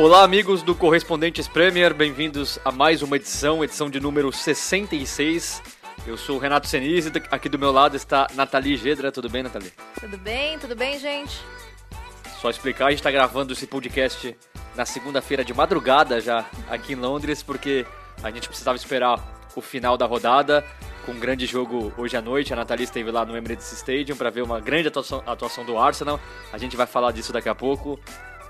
Olá, amigos do Correspondentes Premier, bem-vindos a mais uma edição, edição de número 66. Eu sou o Renato Senise, aqui do meu lado está Nathalie Gedra. Tudo bem, Nathalie? Tudo bem, tudo bem, gente? Só explicar, a gente está gravando esse podcast na segunda-feira de madrugada já aqui em Londres, porque a gente precisava esperar o final da rodada com um grande jogo hoje à noite. A Nathalie esteve lá no Emirates Stadium para ver uma grande atuação, atuação do Arsenal. A gente vai falar disso daqui a pouco.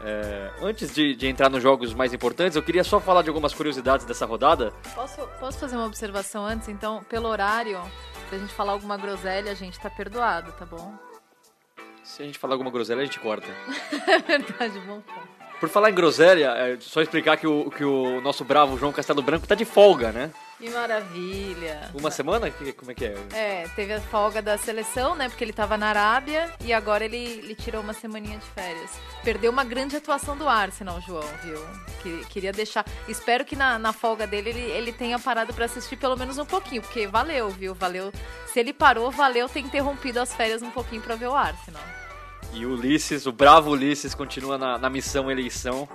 É, antes de, de, entrar nos jogos mais importantes, eu queria só falar de algumas curiosidades dessa rodada. Posso, posso fazer uma observação antes? Então, pelo horário, se a gente falar alguma groselha, a gente tá perdoado, tá bom? Se a gente falar alguma groselha, a gente corta. é verdade, bom ponto. Por falar em groselha, é só explicar que o, que o nosso bravo João Castelo Branco tá de folga, né? Que maravilha! Uma semana? Como é que é? É, teve a folga da seleção, né? Porque ele tava na Arábia e agora ele, ele tirou uma semaninha de férias. Perdeu uma grande atuação do Arsenal, João, viu? Que, queria deixar. Espero que na, na folga dele ele, ele tenha parado para assistir pelo menos um pouquinho, porque valeu, viu? Valeu. Se ele parou, valeu ter interrompido as férias um pouquinho para ver o Arsenal. E o Ulisses, o bravo Ulisses, continua na, na missão eleição.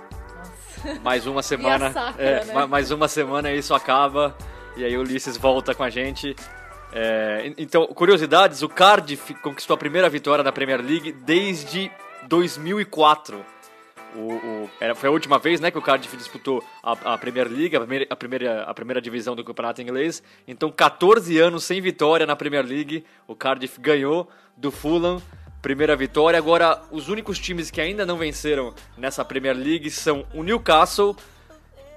Nossa. Mais uma semana. Sacra, é, né? Mais uma semana isso acaba. E aí o Ulisses volta com a gente. É, então, curiosidades: o Cardiff conquistou a primeira vitória na Premier League desde 2004. O, o, era, foi a última vez né, que o Cardiff disputou a, a Premier League, a primeira, a, primeira, a primeira divisão do campeonato inglês. Então, 14 anos sem vitória na Premier League. O Cardiff ganhou do Fulham primeira vitória. Agora, os únicos times que ainda não venceram nessa Premier League são o Newcastle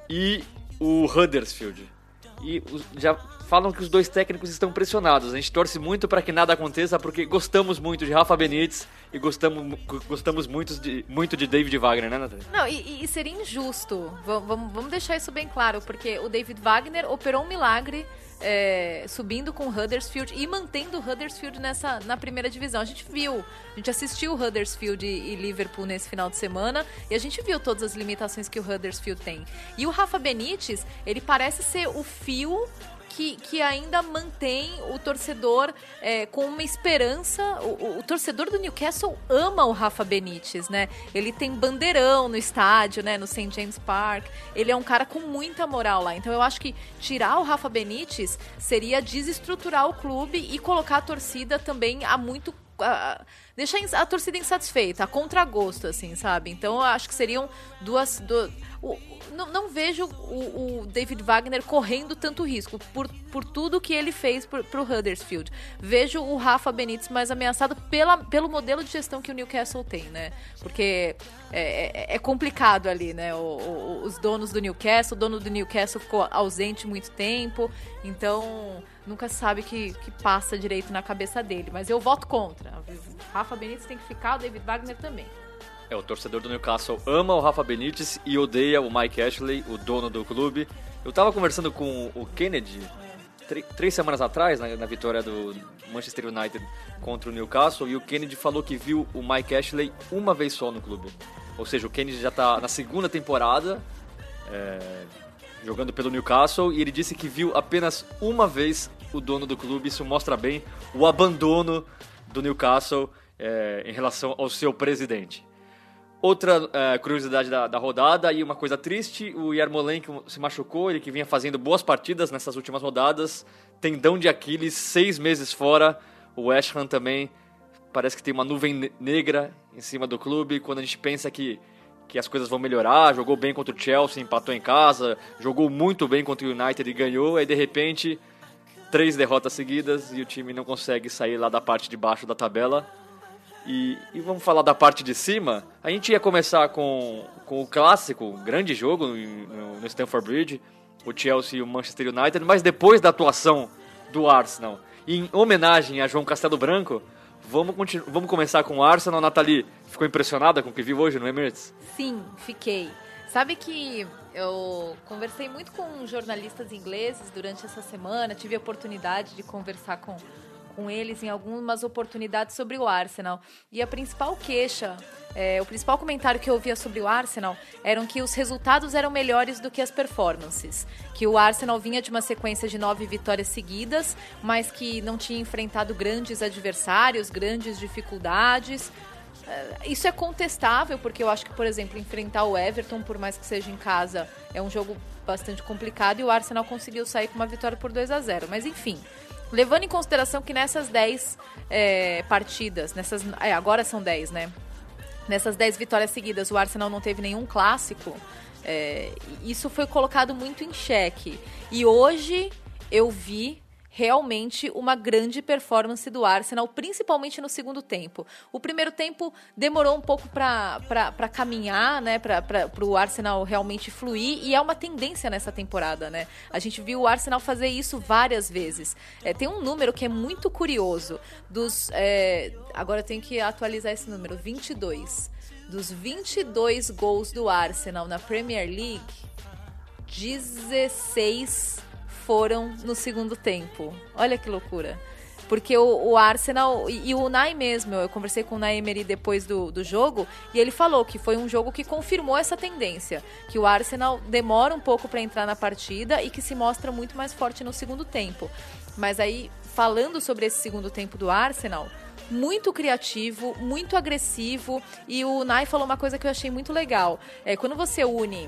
e o Huddersfield. E já falam que os dois técnicos estão pressionados. A gente torce muito para que nada aconteça, porque gostamos muito de Rafa Benítez e gostamos, gostamos muito, de, muito de David Wagner, né, Natália? Não, e, e seria injusto. Vamos, vamos deixar isso bem claro, porque o David Wagner operou um milagre é, subindo com o Huddersfield e mantendo o Huddersfield nessa, na primeira divisão. A gente viu, a gente assistiu o Huddersfield e, e, Liverpool nesse final de semana e a gente viu todas as limitações que o Huddersfield tem. E o Rafa Benítez, ele parece ser o fio que, que ainda mantém o torcedor é, com uma esperança. O, o, torcedor do Newcastle ama o Rafa Benítez, né? Ele tem bandeirão no estádio, né? No St. James Park. Ele é um cara com muita moral lá. Então eu acho que tirar o Rafa Benítez seria desestruturar o clube e colocar a torcida também a muito. A, deixar a torcida insatisfeita, a contragosto, assim, sabe? Então eu acho que seriam duas. duas o, não, não, vejo o, o, David Wagner correndo tanto risco por, por tudo que ele fez pro, pro Huddersfield. Vejo o Rafa Benítez mais ameaçado pela, pelo modelo de gestão que o Newcastle tem, né? Porque é, é, é complicado ali, né? O, o, os donos do Newcastle, o dono do Newcastle ficou ausente muito tempo, então nunca sabe que, que passa direito na cabeça dele. Mas eu voto contra. Rafa Benítez tem que ficar, o David Wagner também. É, o torcedor do Newcastle ama o Rafa Benítez e odeia o Mike Ashley, o dono do clube. Eu tava conversando com o Kennedy três semanas atrás, na, na, vitória do Manchester United contra o Newcastle, e o Kennedy falou que viu o Mike Ashley uma vez só no clube. Ou seja, o Kennedy já tá na segunda temporada é, jogando pelo Newcastle, e ele disse que viu apenas uma vez o dono do clube. Isso mostra bem o abandono do Newcastle é, em relação ao seu presidente. Outra é, curiosidade da, da, rodada e uma coisa triste, o Yarmolenko se machucou, ele que vinha fazendo boas partidas nessas últimas rodadas, tendão de Aquiles, seis meses fora, o West Ham também parece que tem uma nuvem negra em cima do clube, quando a gente pensa que, que as coisas vão melhorar, jogou bem contra o Chelsea, empatou em casa, jogou muito bem contra o United e ganhou, aí de repente três derrotas seguidas e o time não consegue sair lá da parte de baixo da tabela, e, e, vamos falar da parte de cima. A gente ia começar com, com o clássico, um grande jogo no, no Stamford Bridge, o Chelsea e o Manchester United, mas depois da atuação do Arsenal, em homenagem a João Castelo Branco, Vamos, vamos começar com o Arsenal. Nathalie, ficou impressionada com o que viu hoje no Emirates? Sim, fiquei. Sabe que eu conversei muito com jornalistas ingleses durante essa semana, tive a oportunidade de conversar com, com eles em algumas oportunidades sobre o Arsenal. E a principal queixa, é, o principal comentário que eu ouvia sobre o Arsenal eram que os resultados eram melhores do que as performances. Que o Arsenal vinha de uma sequência de nove vitórias seguidas, mas que não tinha enfrentado grandes adversários, grandes dificuldades. É, Isso é contestável, porque eu acho que, por exemplo, enfrentar o Everton, por mais que seja em casa, é um jogo bastante complicado e o Arsenal conseguiu sair com uma vitória por 2 a 0 Mas enfim, levando em consideração que nessas 10 é, partidas, nessas. é, agora são 10, né? Nessas 10 vitórias seguidas, o Arsenal não teve nenhum clássico. é, isso foi colocado muito em xeque. E hoje eu vi realmente uma grande performance do Arsenal, principalmente no segundo tempo. O primeiro tempo demorou um pouco para caminhar, né, para o Arsenal realmente fluir, e é uma tendência nessa temporada. Né? A gente viu o Arsenal fazer isso várias vezes. É, tem um número que é muito curioso, dos... é, agora eu tenho que atualizar esse número, 22. Dos 22 gols do Arsenal na Premier League, 16 foram no segundo tempo. Olha que loucura. Porque o, o Arsenal e, e o Nai mesmo, eu conversei com o Nai Emery depois do, do jogo e ele falou que foi um jogo que confirmou essa tendência, que o Arsenal demora um pouco para entrar na partida e que se mostra muito mais forte no segundo tempo. Mas aí, falando sobre esse segundo tempo do Arsenal, muito criativo, muito agressivo e o Nai falou uma coisa que eu achei muito legal. É quando você une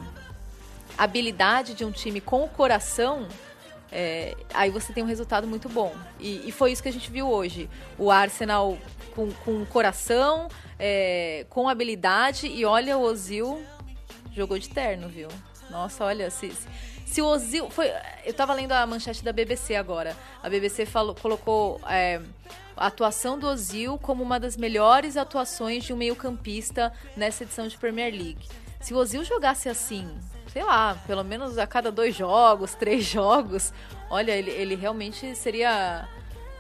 habilidade de um time com o coração, é, aí você tem um resultado muito bom. E, e, foi isso que a gente viu hoje. O Arsenal com, com coração, é, com habilidade, e olha, o Ozil jogou de terno, viu? Nossa, olha, se, se, o Ozil. Foi, eu tava lendo a manchete da BBC agora. A BBC falou, colocou é, a atuação do Ozil como uma das melhores atuações de um meio-campista nessa edição de Premier League. Se o Ozil jogasse assim, sei lá, pelo menos a cada dois jogos, três jogos, olha, ele, ele realmente seria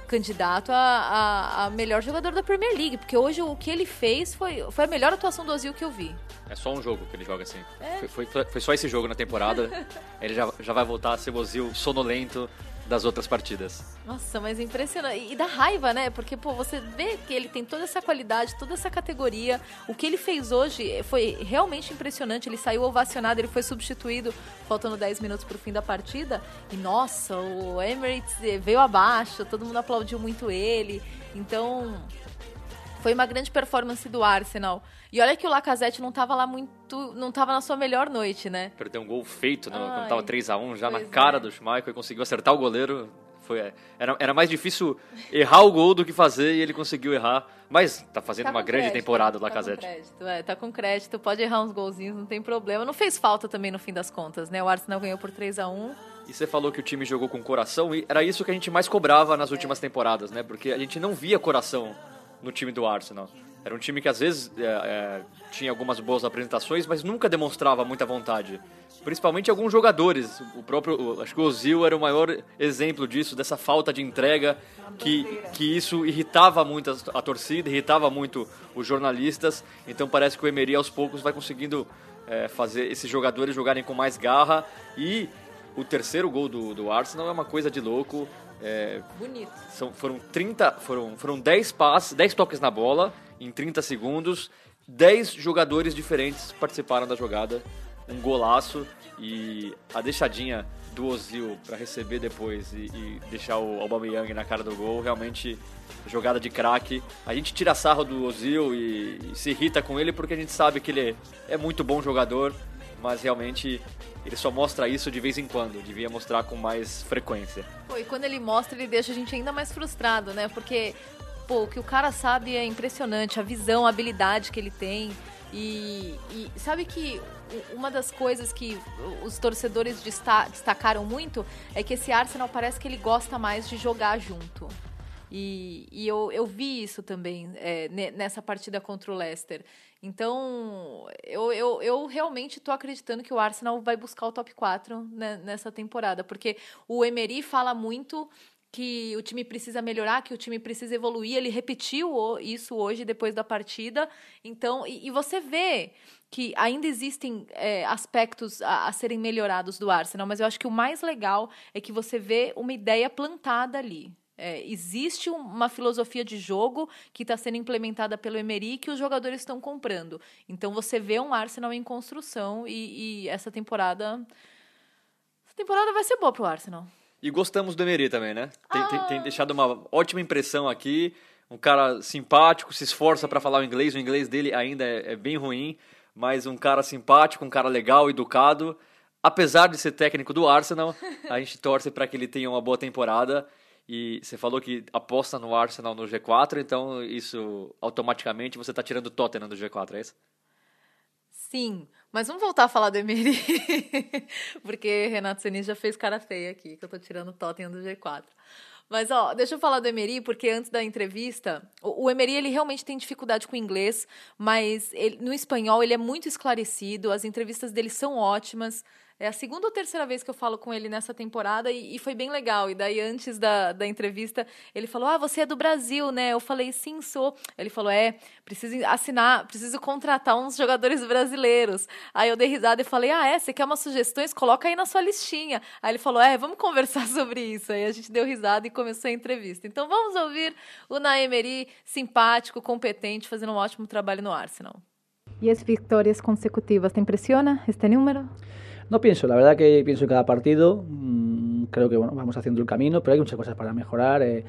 candidato a, a, a, melhor jogador da Premier League, porque hoje o que ele fez foi, foi a melhor atuação do Ozil que eu vi. É só um jogo que ele joga assim. É. Foi, foi, foi, só esse jogo na temporada. ele já, já vai voltar a ser o Ozil sonolento das outras partidas. Nossa, mas impressionante. E dá raiva, né? Porque, pô, você vê que ele tem toda essa qualidade, toda essa categoria. O que ele fez hoje foi realmente impressionante. Ele saiu ovacionado, ele foi substituído faltando 10 minutos pro fim da partida. E, nossa, o Emirates veio abaixo, todo mundo aplaudiu muito ele. Então, foi uma grande performance do Arsenal. E olha que o Lacazette não tava lá muito. não tava na sua melhor noite, né? Perdeu um gol feito, no, quando tava 3x1, já na cara é. do Schmeichel e conseguiu acertar o goleiro. Foi, era, era mais difícil errar o gol do que fazer e ele conseguiu errar. Mas tá fazendo tá uma grande crédito, temporada o tá Lacazette. Com crédito, é, tá com crédito, pode errar uns golzinhos, não tem problema. Não fez falta também no fim das contas, né? O Arsenal ganhou por 3 a 1 E você falou que o time jogou com coração e era isso que a gente mais cobrava nas últimas é. temporadas, né? Porque a gente não via coração no time do Arsenal. Era um time que às vezes é, é, tinha algumas boas apresentações, mas nunca demonstrava muita vontade. Principalmente alguns jogadores. O próprio, acho que o Ozil era o maior exemplo disso, dessa falta de entrega, que, que isso irritava muito a, a, torcida, irritava muito os jornalistas. Então parece que o Emery aos poucos vai conseguindo é, fazer esses jogadores jogarem com mais garra. E o terceiro gol do, do Arsenal é uma coisa de louco. É, Bonito. São, foram 30, foram, foram 10 passes, 10 toques na bola em 30 segundos. 10 jogadores diferentes participaram da jogada. Um golaço e a deixadinha do Ozil para receber depois e, e, deixar o Aubameyang na cara do gol, realmente jogada de craque. A gente tira sarro do Ozil e, e, se irrita com ele porque a gente sabe que ele é muito bom jogador, mas realmente ele só mostra isso de vez em quando, devia mostrar com mais frequência. Pô, e quando ele mostra, ele deixa a gente ainda mais frustrado, né? Porque pô, o que o cara sabe é impressionante, a visão, a habilidade que ele tem. E, e sabe que uma das coisas que os torcedores destacaram muito é que esse Arsenal parece que ele gosta mais de jogar junto. E, e eu, eu vi isso também é, nessa partida contra o Leicester. Então, eu, eu, eu realmente estou acreditando que o Arsenal vai buscar o top 4 né, nessa temporada, porque o Emery fala muito que o time precisa melhorar, que o time precisa evoluir. Ele repetiu isso hoje, depois da partida. Então, e, e você vê que ainda existem é, aspectos a, a serem melhorados do Arsenal, mas eu acho que o mais legal é que você vê uma ideia plantada ali. É, existe um- uma filosofia de jogo que está sendo implementada pelo Emery que os jogadores estão comprando. Então você vê um Arsenal em construção e, e essa temporada. Essa temporada vai ser boa pro Arsenal. E gostamos do Emery também, né? Tem, tem- Ah. tem deixado uma ótima impressão aqui. Um cara simpático, se esforça para falar o inglês. O inglês dele ainda é, é bem ruim, mas um cara simpático, um cara legal, educado. Apesar de ser técnico do Arsenal, a gente torce para que ele tenha uma boa temporada. E você falou que aposta no Arsenal no G4, então isso automaticamente você tá tirando o Tottenham do G4, é isso? Sim, mas vamos voltar a falar do Emery. Porque Renato Senise já fez cara feia aqui, que eu tô tirando o Tottenham do G4. Mas, ó, deixa eu falar do Emery, porque antes da entrevista, o, o Emery, ele realmente tem dificuldade com o inglês, mas ele- no espanhol ele é muito esclarecido, as entrevistas dele são ótimas. É a segunda ou terceira vez que eu falo com ele nessa temporada e, e foi bem legal. E daí, antes da, da entrevista, ele falou: Ah, você é do Brasil, né? Eu falei: Sim, sou. Ele falou: É, preciso assinar, preciso contratar uns jogadores brasileiros. Aí eu dei risada e falei: Ah, é? Você quer umas sugestões? Coloca aí na sua listinha. Aí ele falou: É, vamos conversar sobre isso. Aí a gente deu risada e começou a entrevista. Então vamos ouvir o Naemery, simpático, competente, fazendo um ótimo trabalho no Arsenal. 10 victorias consecutivas. ¿Te impresiona este número? No pienso, la verdad que pienso en cada partido. mm, Creo que bueno, vamos haciendo el camino, pero hay muchas cosas para mejorar. eh,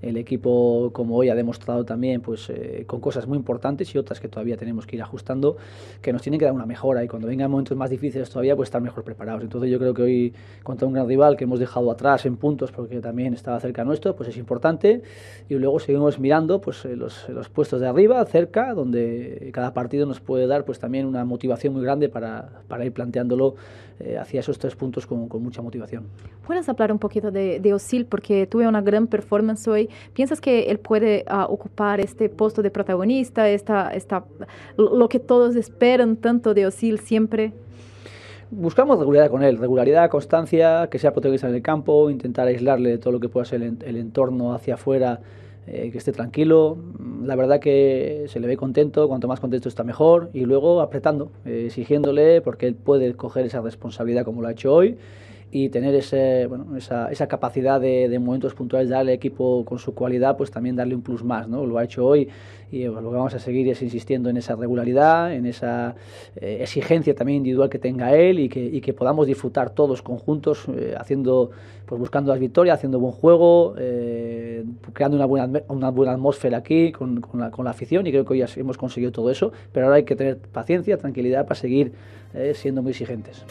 el equipo, como hoy ha demostrado también, pues eh, con cosas muy importantes y otras que todavía tenemos que ir ajustando, que nos tienen que dar una mejora y cuando vengan momentos más difíciles todavía, pues estar mejor preparados. Entonces yo creo que hoy contra un gran rival que hemos dejado atrás en puntos porque también estaba cerca nuestro, pues es importante y luego seguimos mirando pues eh, los, los puestos de arriba, cerca, donde cada partido nos puede dar pues también una motivación muy grande para, para ir planteándolo eh, hacia esos tres puntos con, con mucha motivación. ¿Puedes hablar un poquito de, de Osil? Porque tuve una gran performance hoy. ¿Piensas que él puede ah, ocupar este puesto de protagonista, esta, esta, lo que todos esperan tanto de Osil siempre? Buscamos regularidad con él, regularidad, constancia, que sea protagonista en el campo, intentar aislarle de todo lo que pueda ser el entorno hacia afuera, eh, que esté tranquilo. Mm, La verdad que se le ve contento, cuanto más contento está mejor, y luego apretando, eh, exigiéndole, porque él puede coger esa responsabilidad como lo ha hecho hoy y tener ese, bueno, esa, esa capacidad de, de momentos puntuales de darle al equipo con su cualidad, pues también darle un plus más, ¿no? Lo ha hecho hoy y lo que vamos a seguir es insistiendo en esa regularidad, en esa eh, exigencia también individual que tenga él y que, y que podamos disfrutar todos conjuntos, eh, haciendo, pues buscando las victorias, haciendo buen juego, eh, creando una buena, una buena atmósfera aquí con, con la, con la afición y creo que hoy hemos conseguido todo eso, pero ahora hay que tener paciencia, tranquilidad para seguir siendo muy exigentes.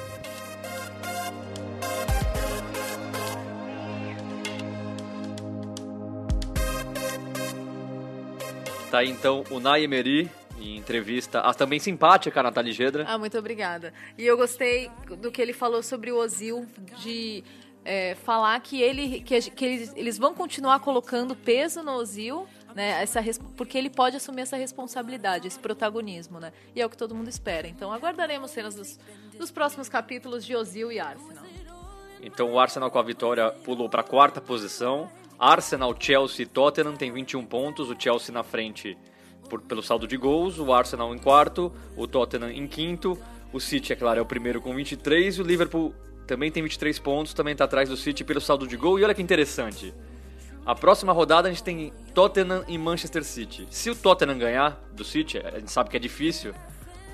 Tá aí então o Nay Emery em entrevista, ah, também simpática a Nathalie Gedra. Ah, muito obrigada. E eu gostei do que ele falou sobre o Ozil, de é, falar que, ele, que, a que eles, eles vão continuar colocando peso no Ozil, né? Essa, porque ele pode assumir essa responsabilidade, esse protagonismo, né? E é o que todo mundo espera. Então aguardaremos cenas dos, dos próximos capítulos de Ozil e Arsenal. Então o Arsenal com a vitória pulou para a quarta posição. Arsenal, Chelsea e Tottenham tem 21 pontos. O Chelsea na frente por- pelo saldo de gols. O Arsenal em quarto. O Tottenham em quinto. O City, é claro, é o primeiro com 23. E o Liverpool também tem 23 pontos. Também está atrás do City pelo saldo de gol. E olha que interessante. A próxima rodada a gente tem Tottenham e Manchester City. Se o Tottenham ganhar do City, a gente sabe que é difícil.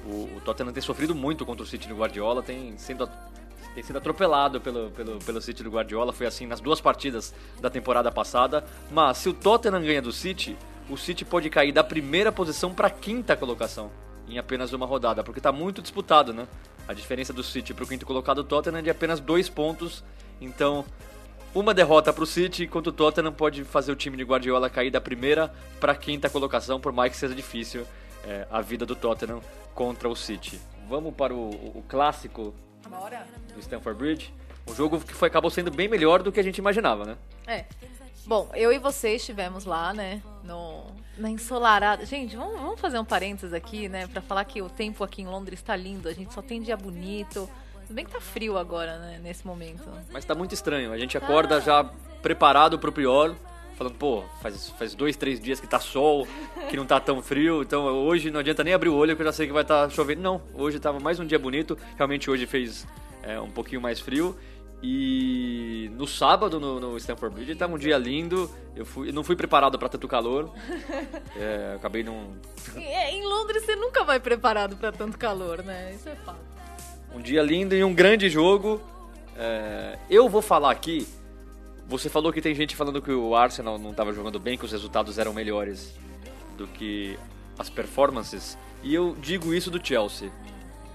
O, o Tottenham tem sofrido muito contra o City do Guardiola, tem sendo tem sido atropelado pelo, pelo, pelo City do Guardiola, foi assim nas duas partidas da temporada passada. Mas se o Tottenham ganha do City, o City pode cair da primeira posição para a quinta colocação em apenas uma rodada, porque está muito disputado, né? A diferença do City para o quinto colocado o Tottenham é de apenas dois pontos, então uma derrota para o City, enquanto o Tottenham pode fazer o time de Guardiola cair da primeira para a quinta colocação, por mais que seja difícil é, a vida do Tottenham contra o City. Vamos para o, o clássico Bora? do Stamford Bridge. Um jogo que foi, acabou sendo bem melhor do que a gente imaginava, né? É. Bom, eu e você estivemos lá, né? No, na ensolarada. Gente, vamos, vamos fazer um parênteses aqui, né? Pra falar que o tempo aqui em Londres tá lindo. A gente só tem dia bonito. Tudo bem que tá frio agora, né? Nesse momento. Mas tá muito estranho. A gente acorda já preparado pro pior, falando, pô, faz, faz dois, três dias que tá sol, que não tá tão frio, então hoje não adianta nem abrir o olho que eu já sei que vai estar tá chovendo. Não, hoje tava mais um dia bonito, realmente hoje fez é, um pouquinho mais frio. E no sábado, no, no Stanford Bridge, estava um dia lindo. Eu, fui, não fui preparado para tanto calor. É, acabei não. É, em Londres você nunca vai preparado para tanto calor, né? Isso é fato. Um dia lindo e um grande jogo. É, eu vou falar aqui. Você falou que tem gente falando que o Arsenal não estava jogando bem, que os resultados eram melhores do que as performances. E eu digo isso do Chelsea.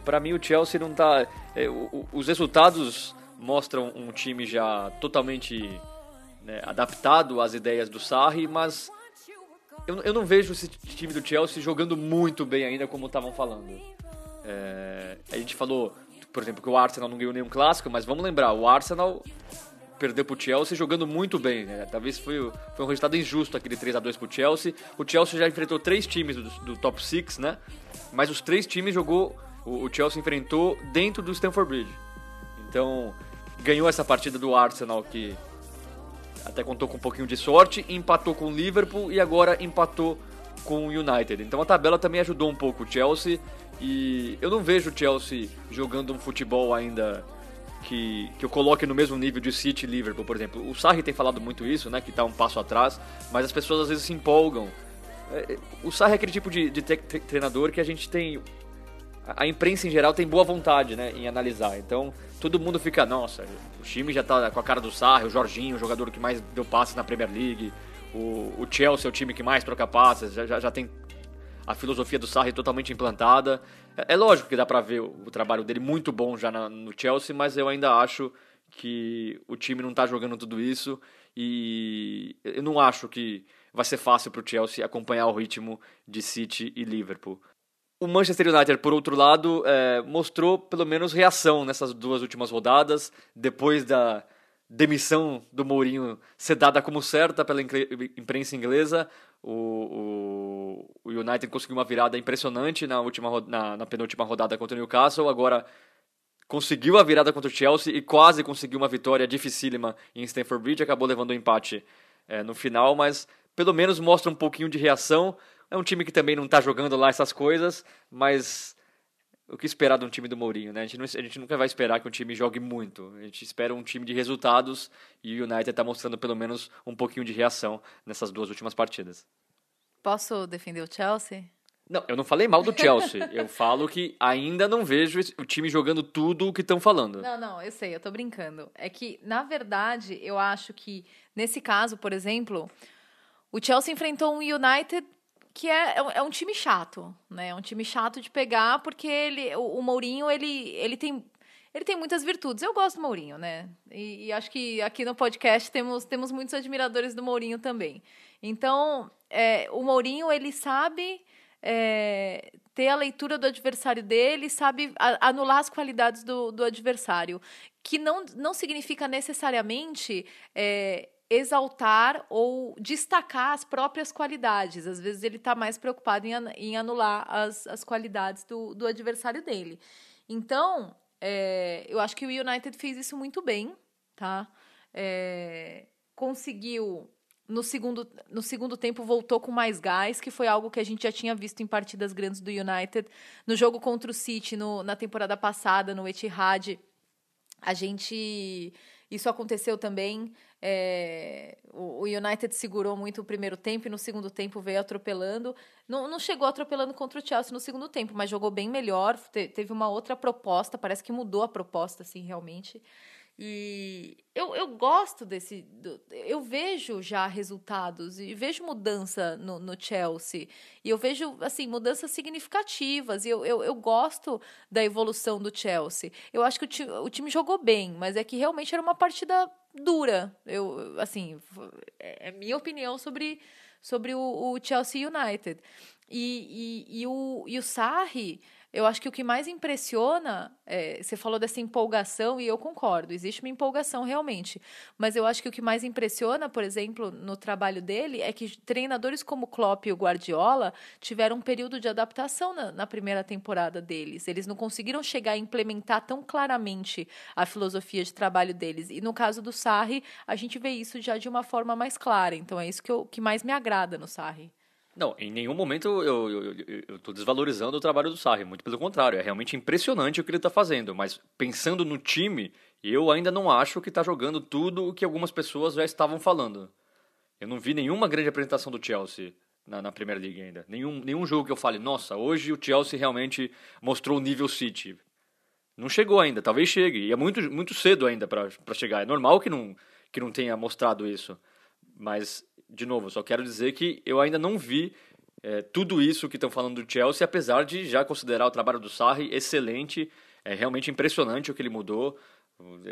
Para mim, o Chelsea não tá. É, o, os resultados mostram um time já totalmente né, adaptado às ideias do Sarri, mas eu, eu não vejo esse time do Chelsea jogando muito bem ainda, como estavam falando. É, a gente falou, por exemplo, que o Arsenal não ganhou nenhum clássico, mas vamos lembrar, o Arsenal perdeu pro Chelsea jogando muito bem, né? Talvez foi, foi um resultado injusto aquele 3 a 2 pro Chelsea. O Chelsea já enfrentou três times do, do top 6, né? Mas os três times jogou, o, o Chelsea enfrentou dentro do Stamford Bridge. Então, ganhou essa partida do Arsenal que até contou com um pouquinho de sorte, empatou com o Liverpool e agora empatou com o United. Então a tabela também ajudou um pouco o Chelsea e eu não vejo o Chelsea jogando um futebol ainda que, que eu coloque no mesmo nível de City e Liverpool, por exemplo. O Sarri tem falado muito isso, né, que está um passo atrás, mas as pessoas às vezes se empolgam. É, é, o Sarri é aquele tipo de, de treinador que a gente tem a imprensa em geral tem boa vontade, né, em analisar. Então, todo mundo fica, nossa, o time já tá com a cara do Sarri, o Jorginho, o jogador que mais deu passes na Premier League, o, o Chelsea é o time que mais troca passes, já, já, já tem a filosofia do Sarri totalmente implantada. É, lógico que dá pra ver o, o trabalho dele muito bom já na, no Chelsea, mas eu ainda acho que o time não tá jogando tudo isso e eu não acho que vai ser fácil pro Chelsea acompanhar o ritmo de City e Liverpool. O Manchester United, por outro lado, é, mostrou pelo menos reação nessas duas últimas rodadas, depois da demissão do Mourinho ser dada como certa pela imprensa inglesa. O, o, o United conseguiu uma virada impressionante na, última, na, na penúltima rodada contra o Newcastle, agora conseguiu a virada contra o Chelsea e quase conseguiu uma vitória dificílima em Stamford Bridge, acabou levando o um empate é, no final, mas pelo menos mostra um pouquinho de reação. É um time que também não está jogando lá essas coisas, mas o que esperar de um time do Mourinho, né? A gente, não, a gente nunca vai esperar que um time jogue muito. A gente espera um time de resultados e o United está mostrando pelo menos um pouquinho de reação nessas duas últimas partidas. Posso defender o Chelsea? Não, eu não falei mal do Chelsea. eu falo que ainda não vejo o time jogando tudo o que estão falando. Não, não, eu sei, eu tô brincando. É que, na verdade, eu acho que, nesse caso, por exemplo, o Chelsea enfrentou um United que é, é, é um time chato, né? É um time chato de pegar, porque ele, o, o Mourinho, ele, ele tem ele tem muitas virtudes. Eu gosto do Mourinho, né? E, e, acho que aqui no podcast temos, temos muitos admiradores do Mourinho também. Então, é, o Mourinho, ele sabe é, ter a leitura do adversário dele, sabe anular as qualidades do, do adversário. Que não, não significa necessariamente é, exaltar ou destacar as próprias qualidades. Às vezes ele está mais preocupado em, em anular as, as qualidades do, do adversário dele. Então, é, eu acho que o United fez isso muito bem, tá? É, conseguiu no segundo, no segundo tempo voltou com mais gás, que foi algo que a gente já tinha visto em partidas grandes do United. No jogo contra o City, no, na temporada passada, no Etihad, a gente isso aconteceu também. É, o, United segurou muito o primeiro tempo e no segundo tempo veio atropelando. Não, não chegou atropelando contra o Chelsea no segundo tempo, mas jogou bem melhor. Te, teve uma outra proposta, parece que mudou a proposta, assim, realmente. E eu, eu gosto desse. Eu vejo já resultados e vejo mudança no, no Chelsea. E eu vejo, assim, mudanças significativas. E eu, eu, eu gosto da evolução do Chelsea. Eu acho que o, o time jogou bem, mas é que realmente era uma partida dura. Eu, assim, é, é minha opinião sobre, sobre o, o Chelsea United. E, e, e, o, e o Sarri eu acho que o que mais impressiona, é, você falou dessa empolgação, e eu concordo, existe uma empolgação realmente. Mas eu acho que o que mais impressiona, por exemplo, no trabalho dele, é que treinadores como Klopp e o Guardiola tiveram um período de adaptação na, na primeira temporada deles. Eles não conseguiram chegar a implementar tão claramente a filosofia de trabalho deles. E no caso do Sarri, a gente vê isso já de uma forma mais clara. Então é isso que, eu, que mais me agrada no Sarri. Não, em nenhum momento eu estou desvalorizando o trabalho do Sarri, muito pelo contrário, é realmente impressionante o que ele está fazendo, mas pensando no time, eu ainda não acho que está jogando tudo o que algumas pessoas já estavam falando. Eu não vi nenhuma grande apresentação do Chelsea na, na Premier League ainda. Nenhum, nenhum jogo que eu fale, nossa, hoje o Chelsea realmente mostrou o nível City. Não chegou ainda, talvez chegue, e é muito, muito cedo ainda para chegar. É normal que não, que não tenha mostrado isso. Mas de novo, só quero dizer que eu ainda não vi é, tudo isso que estão falando do Chelsea, apesar de já considerar o trabalho do Sarri excelente, é realmente impressionante o que ele mudou.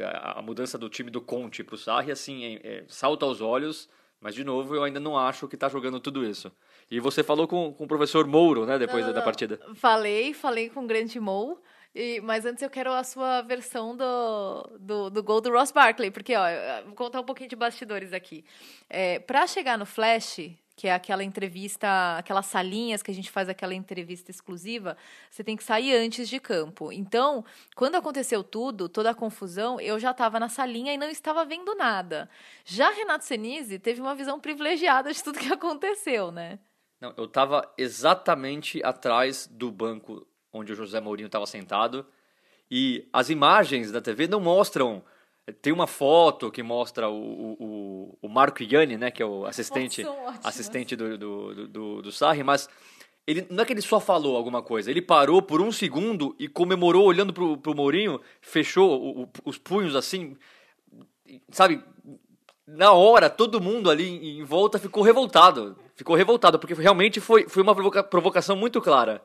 A, a mudança do time do Conte para o Sarri, assim, é, é, salta aos olhos, mas de novo eu ainda não acho que está jogando tudo isso. E você falou com, com o professor Mouro, né, depois não, não, da não. partida? Falei, falei com o grande Mou. E, mas antes eu quero a sua versão do, do, do gol do Ross Barkley, porque, ó, vou contar um pouquinho de bastidores aqui. É, para chegar no Flash, que é aquela entrevista, aquelas salinhas que a gente faz aquela entrevista exclusiva, você tem que sair antes de campo. Então, quando aconteceu tudo, toda a confusão, eu já estava na salinha e não estava vendo nada. Já Renato Senise teve uma visão privilegiada de tudo que aconteceu, né? Não, eu estava exatamente atrás do banco onde o José Mourinho estava sentado. E as imagens da TV não mostram. Tem uma foto que mostra o, o, o Marco Ianni, né, que é o assistente, assistente do, do, do, do Sarri, mas ele, não é que ele só falou alguma coisa, ele parou por um segundo e comemorou olhando pro, pro Mourinho, fechou o, o, os punhos assim, sabe? Na hora, todo mundo ali em volta ficou revoltado. Ficou revoltado, porque realmente foi, foi uma provoca provocação muito clara.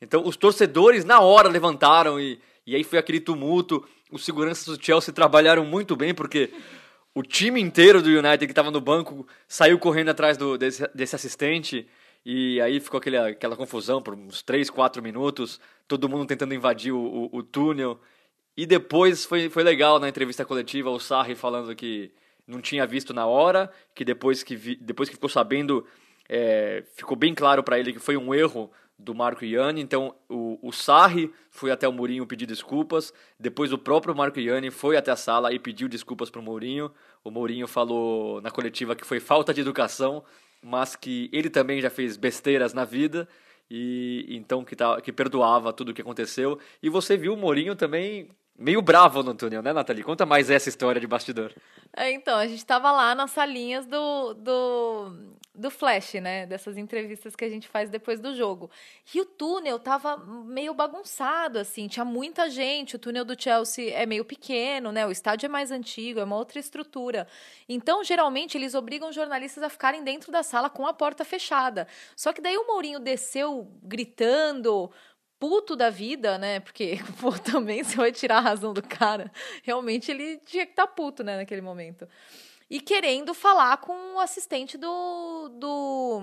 Então, os torcedores, na hora, levantaram e, e aí foi aquele tumulto. Os seguranças do Chelsea trabalharam muito bem, porque o time inteiro do United que estava no banco saiu correndo atrás do, desse, desse assistente. E aí ficou aquele, aquela confusão por uns 3, 4 minutos. Todo mundo tentando invadir o, o, o túnel. E depois foi, foi legal na entrevista coletiva o Sarri falando que não tinha visto na hora, que depois que, vi, depois que ficou sabendo, é, ficou bem claro para ele que foi um erro do Marco Ianni, então o, o Sarri foi até o Mourinho pedir desculpas, depois o próprio Marco Ianni foi até a sala e pediu desculpas para o Mourinho, o Mourinho falou na coletiva que foi falta de educação, mas que ele também já fez besteiras na vida, e então que, tá, que perdoava tudo o que aconteceu, e você viu o Mourinho também meio bravo no túnel, né, Nathalie? Conta mais essa história de bastidor. É, então, a gente estava lá nas salinhas do, do, do Flash, né? Dessas entrevistas que a gente faz depois do jogo. E o túnel tava meio bagunçado, assim, tinha muita gente. O túnel do Chelsea é meio pequeno, né? O estádio é mais antigo, é uma outra estrutura. Então, geralmente, eles obrigam jornalistas a ficarem dentro da sala com a porta fechada. Só que daí o Mourinho desceu gritando puto da vida, né? Porque, pô, também se vai tirar a razão do cara, realmente ele tinha que estar tá puto, né, naquele momento. E querendo falar com o assistente do. do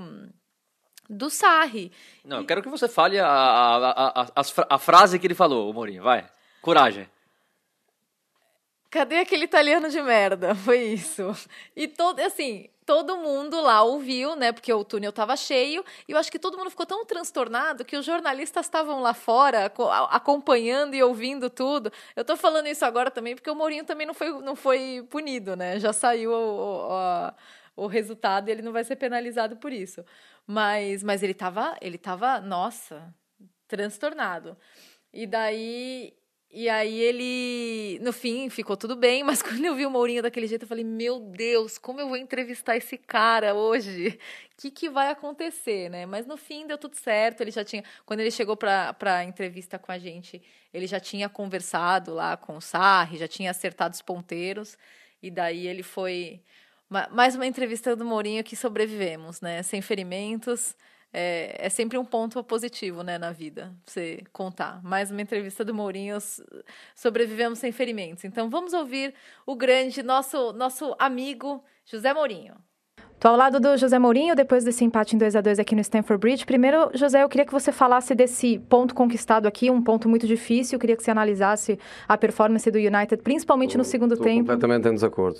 do Sarri. Não, eu quero que você fale a, a, a, a, a frase que ele falou, o Mourinho, vai. Coragem. Cadê aquele italiano de merda? Foi isso. E todo, assim, todo mundo lá ouviu, né? Porque o túnel estava cheio. E eu acho que todo mundo ficou tão transtornado que os jornalistas estavam lá fora acompanhando e ouvindo tudo. Eu tô falando isso agora também porque o Mourinho também não foi, não foi punido, né? Já saiu o, o, o resultado e ele não vai ser penalizado por isso. Mas, mas ele tava, ele tava, nossa, transtornado. E daí e aí ele, no fim, ficou tudo bem, mas quando eu vi o Mourinho daquele jeito, eu falei, meu Deus, como eu vou entrevistar esse cara hoje? O que, que vai acontecer, né? Mas no fim deu tudo certo, ele já tinha, quando ele chegou para a entrevista com a gente, ele já tinha conversado lá com o Sarri, já tinha acertado os ponteiros, e daí ele foi... Mais uma entrevista do Mourinho que sobrevivemos, né? Sem ferimentos, é, é sempre um ponto positivo né, na vida, você contar. Mais uma entrevista do Mourinho, sobrevivemos sem ferimentos. Então vamos ouvir o grande, nosso, nosso amigo José Mourinho. Tô ao lado do José Mourinho, depois desse empate em 2 a 2 aqui no Stamford Bridge. Primeiro, José, eu queria que você falasse desse ponto conquistado aqui, um ponto muito difícil. Eu queria que você analisasse a performance do United, principalmente no segundo Estou tempo. completamente em desacordo.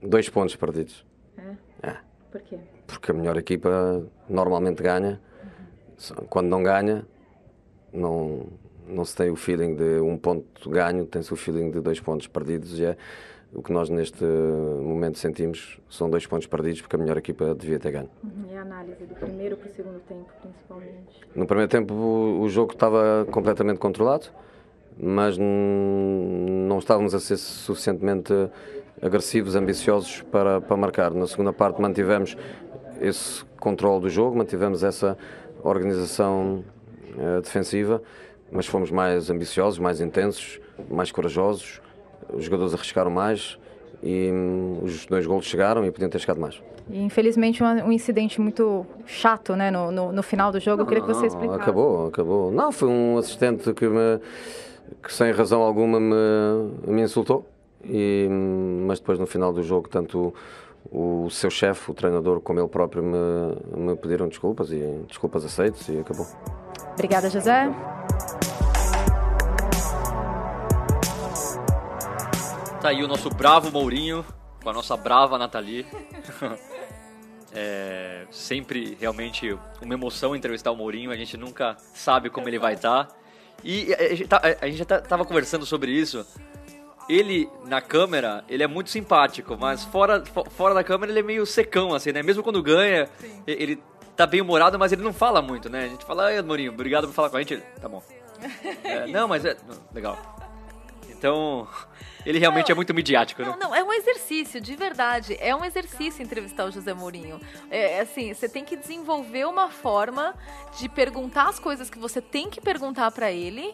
Dois pontos perdidos. É. Por quê? Porque a melhor equipa normalmente ganha. Quando não ganha, não, não se tem o feeling de um ponto ganho, tem-se o feeling de dois pontos perdidos. E é o que nós neste momento sentimos são dois pontos perdidos porque a melhor equipa devia ter ganho. E a análise do primeiro para o segundo tempo, principalmente. No primeiro tempo o, jogo estava completamente controlado, mas não estávamos a ser suficientemente agressivos, ambiciosos para, para marcar. Na segunda parte mantivemos esse controle do jogo, mantivemos essa organização eh, defensiva, mas fomos mais ambiciosos, mais intensos, mais corajosos. Os jogadores arriscaram mais e hum, os dois golos chegaram e podiam ter chegado mais. E infelizmente um, um incidente muito chato, né, no, no, no final do jogo. Eu queria que você Não, explicasse. Acabou, acabou. Não, foi um assistente que, me, que sem razão alguma me, me insultou. E, mas depois no final do jogo, tanto o, o seu chefe, o treinador, como ele próprio me, me pediram desculpas e desculpas aceitas e acabou. Obrigada, José. Tá aí o nosso bravo Mourinho, com a nossa brava Nathalie. É sempre realmente uma emoção entrevistar o Mourinho, a gente nunca sabe como ele vai estar. E a gente tá- a gente já tá- tava conversando sobre isso. Ele, na câmera, ele é muito simpático, mas fora, fo- fora da câmera ele é meio secão, assim, né? Mesmo quando ganha, e- ele tá bem humorado, mas ele não fala muito, né? A gente fala, ai, Mourinho, obrigado por falar com a gente. Ele, tá bom. É, não, mas é. não, Legal. Então, ele realmente é muito midiático, né? Não, não, é um exercício, de verdade. É um exercício entrevistar o José Mourinho. É é assim, você tem que desenvolver uma forma de perguntar as coisas que você tem que perguntar pra ele.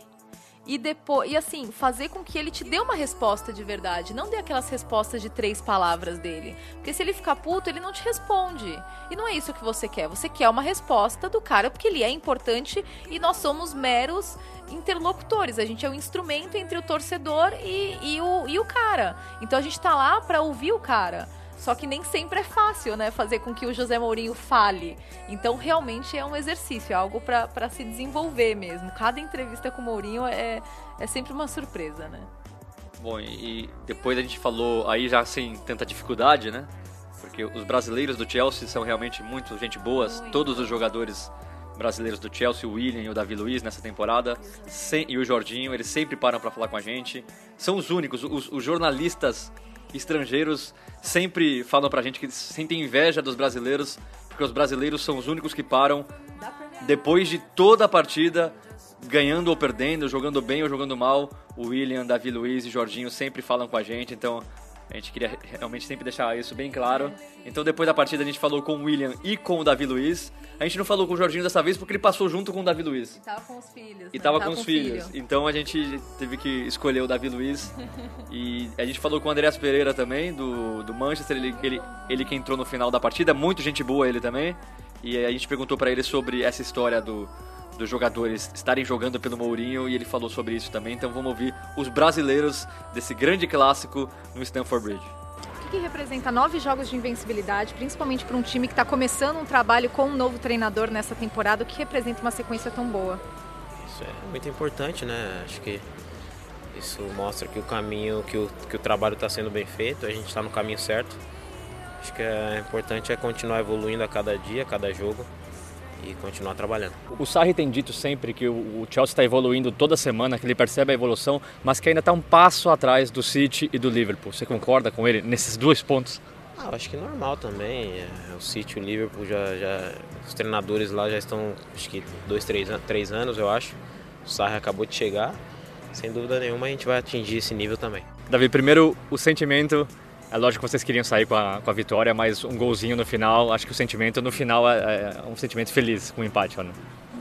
E depois, e assim, fazer com que ele te dê uma resposta de verdade. Não dê aquelas respostas de três palavras dele. Porque se ele ficar puto, ele não te responde. E não é isso que você quer. Você quer uma resposta do cara, porque ele é importante e nós somos meros interlocutores. A gente é o instrumento entre o torcedor e, e o, e o cara. Então a gente tá lá pra ouvir o cara. Só que nem sempre é fácil, né? Fazer com que o José Mourinho fale. Então, realmente é um exercício, é algo pra se desenvolver mesmo. Cada entrevista com o Mourinho é, é sempre uma surpresa, né? Bom, e depois a gente falou aí já sem tanta dificuldade, né? Porque os brasileiros do Chelsea são realmente muito gente boas. Todos os jogadores brasileiros do Chelsea, o William e o Davi Luiz nessa temporada, sem- e o Jorginho, eles sempre param para falar com a gente. São os únicos, os, os jornalistas estrangeiros sempre falam pra gente que sentem inveja dos brasileiros, porque os brasileiros são os únicos que param depois de toda a partida, ganhando ou perdendo, jogando bem ou jogando mal, o William, Davi Luiz e Jorginho sempre falam com a gente, então a gente queria realmente sempre deixar isso bem claro. Então depois da partida a gente falou com o William e com o Davi Luiz. A gente não falou com o Jorginho dessa vez porque ele passou junto com o Davi Luiz. E tava com os filhos. E né? tava com os filhos. filho. Então a gente teve que escolher o Davi Luiz. e a gente falou com o Andreas Pereira também, do, do Manchester. Ele, ele, ele que entrou no final da partida. Muito gente boa ele também. E a gente perguntou pra ele sobre essa história do, dos jogadores estarem jogando pelo Mourinho. E ele falou sobre isso também. Então vamos ouvir os brasileiros desse grande clássico no Stamford Bridge. O que, que representa nove jogos de invencibilidade, principalmente para um time que está começando um trabalho com um novo treinador nessa temporada? O que representa uma sequência tão boa? Isso é muito importante, né? Acho que isso mostra que o caminho, que o, que o trabalho está sendo bem feito, a gente está no caminho certo. Acho que é importante é continuar evoluindo a cada dia, a cada jogo e continuar trabalhando. O Sarri tem dito sempre que o Chelsea está evoluindo toda semana, que ele percebe a evolução, mas que ainda está um passo atrás do City e do Liverpool. Você concorda com ele nesses dois pontos? Ah, eu acho que normal também. é, O City e o Liverpool já, já. Os treinadores lá já estão, acho que dois, três, três anos, eu acho. O Sarri acabou de chegar. Sem dúvida nenhuma a gente vai atingir esse nível também. Davi, primeiro o sentimento. É lógico que vocês queriam sair com a, com a vitória, mas um golzinho no final, acho que o sentimento no final é, é um sentimento feliz com o empate, não?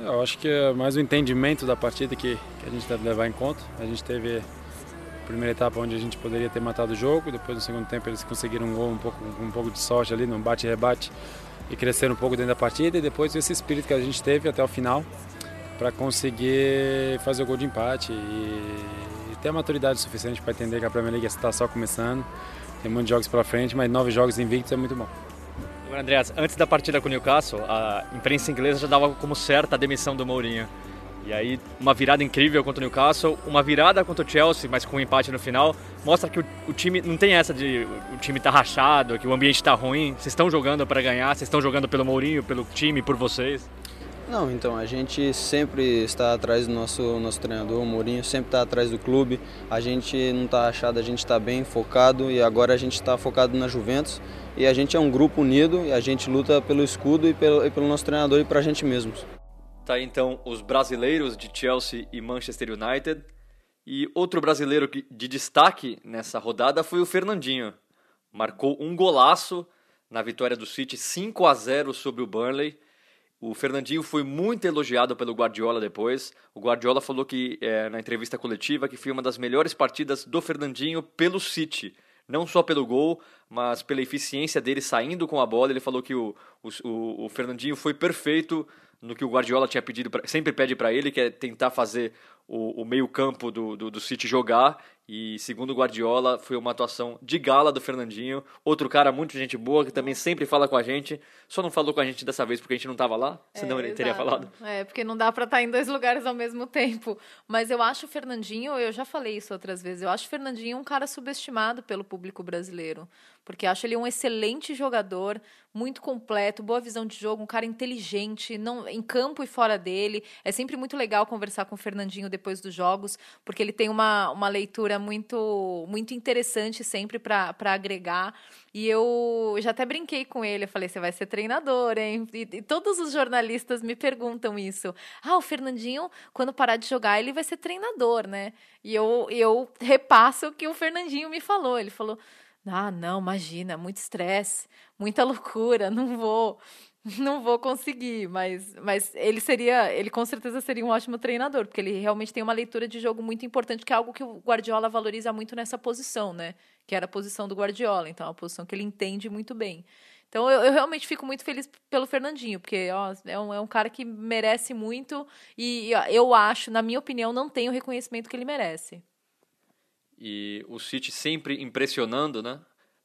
Eu acho que é mais o entendimento da partida que, que a gente deve levar em conta. A gente teve a primeira etapa onde a gente poderia ter matado o jogo, depois no segundo tempo eles conseguiram um gol um pouco, um pouco de sorte ali, no bate e rebate, e cresceram um pouco dentro da partida, e depois esse espírito que a gente teve até o final para conseguir fazer o gol de empate e, e ter a maturidade suficiente para entender que a Premier League está só começando, tem muitos jogos pela frente, mas nove jogos invictos é muito bom. Andreas, antes da partida com o Newcastle, a imprensa inglesa já dava como certa a demissão do Mourinho. E aí, uma virada incrível contra o Newcastle, uma virada contra o Chelsea, mas com um empate no final, mostra que o, o time não tem essa de o time tá rachado, que o ambiente tá ruim. Vocês estão jogando para ganhar, vocês estão jogando pelo Mourinho, pelo time, por vocês. Não, então, a gente sempre está atrás do nosso, nosso treinador, o Mourinho, sempre está atrás do clube. A gente não está achado, a gente está bem focado e agora a gente está focado na Juventus. E a gente é um grupo unido e a gente luta pelo escudo e pelo, e pelo nosso treinador e para a gente mesmos. Tá aí, então os brasileiros de Chelsea e Manchester United. E outro brasileiro de destaque nessa rodada foi o Fernandinho. Marcou um golaço na vitória do City 5 a 0 sobre o Burnley. O Fernandinho foi muito elogiado pelo Guardiola depois. O Guardiola falou que é, na entrevista coletiva que foi uma das melhores partidas do Fernandinho pelo City. Não só pelo gol, mas pela eficiência dele saindo com a bola. Ele falou que o, o, o Fernandinho foi perfeito no que o Guardiola tinha pedido, pra, sempre pede para ele, que é tentar fazer o, o meio-campo do, do, do, City jogar. E segundo o Guardiola, foi uma atuação de gala do Fernandinho. Outro cara, muito gente boa, que também sempre fala com a gente. Só não falou com a gente dessa vez porque a gente não estava lá, senão é, ele teria falado. É, porque não dá para estar tá em dois lugares ao mesmo tempo. Mas eu acho o Fernandinho, eu já falei isso outras vezes, eu acho o Fernandinho um cara subestimado pelo público brasileiro porque acho ele um excelente jogador, muito completo, boa visão de jogo, um cara inteligente, não em campo e fora dele. É sempre muito legal conversar com o Fernandinho depois dos jogos, porque ele tem uma, uma leitura muito muito interessante sempre para agregar. E eu já até brinquei com ele, eu falei, você vai ser treinador, hein? E, e, todos os jornalistas me perguntam isso. Ah, o Fernandinho, quando parar de jogar, ele vai ser treinador, né? E eu, eu repasso o que o Fernandinho me falou. Ele falou, ah, não, imagina, muito estresse, muita loucura, não vou, não vou conseguir, mas, mas ele seria, ele com certeza seria um ótimo treinador, porque ele realmente tem uma leitura de jogo muito importante, que é algo que o Guardiola valoriza muito nessa posição, né? Que era a posição do Guardiola, então é uma posição que ele entende muito bem. Então eu, eu realmente fico muito feliz pelo Fernandinho, porque ó, é, um, é um cara que merece muito e ó, eu acho, na minha opinião, não tem o reconhecimento que ele merece. E o City sempre impressionando, né?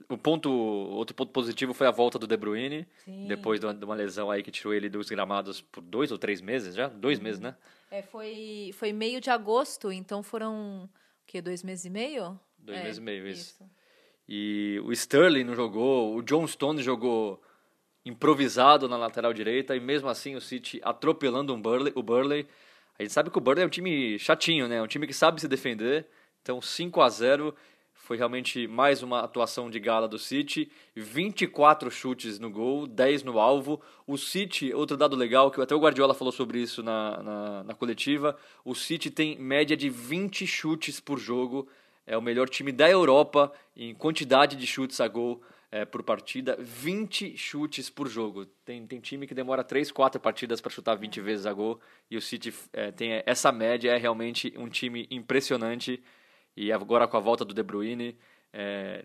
O ponto, outro ponto positivo foi a volta do De Bruyne, Sim. depois de uma lesão aí que tirou ele dos gramados por dois ou três meses já? Dois meses, né? É, foi, foi meio de agosto, então foram, o quê, dois meses e meio? Dois é, meses e meio, isso. isso. E o Sterling não jogou, o John Stone jogou improvisado na lateral direita, e mesmo assim o City atropelando um Burley, o Burley. A gente sabe que o Burley é um time chatinho, né? Um time que sabe se defender, então 5 a 0 foi realmente mais uma atuação de gala do City. 24 chutes no gol, 10 no alvo. O City, outro dado legal, que até o Guardiola falou sobre isso na, na, na coletiva, o City tem média de 20 chutes por jogo. É o melhor time da Europa em quantidade de chutes a gol é, por partida. 20 chutes por jogo. Tem, tem time que demora 3, 4 partidas para chutar 20 vezes a gol. E o City é, tem essa média, é realmente um time impressionante e agora com a volta do De Bruyne, é,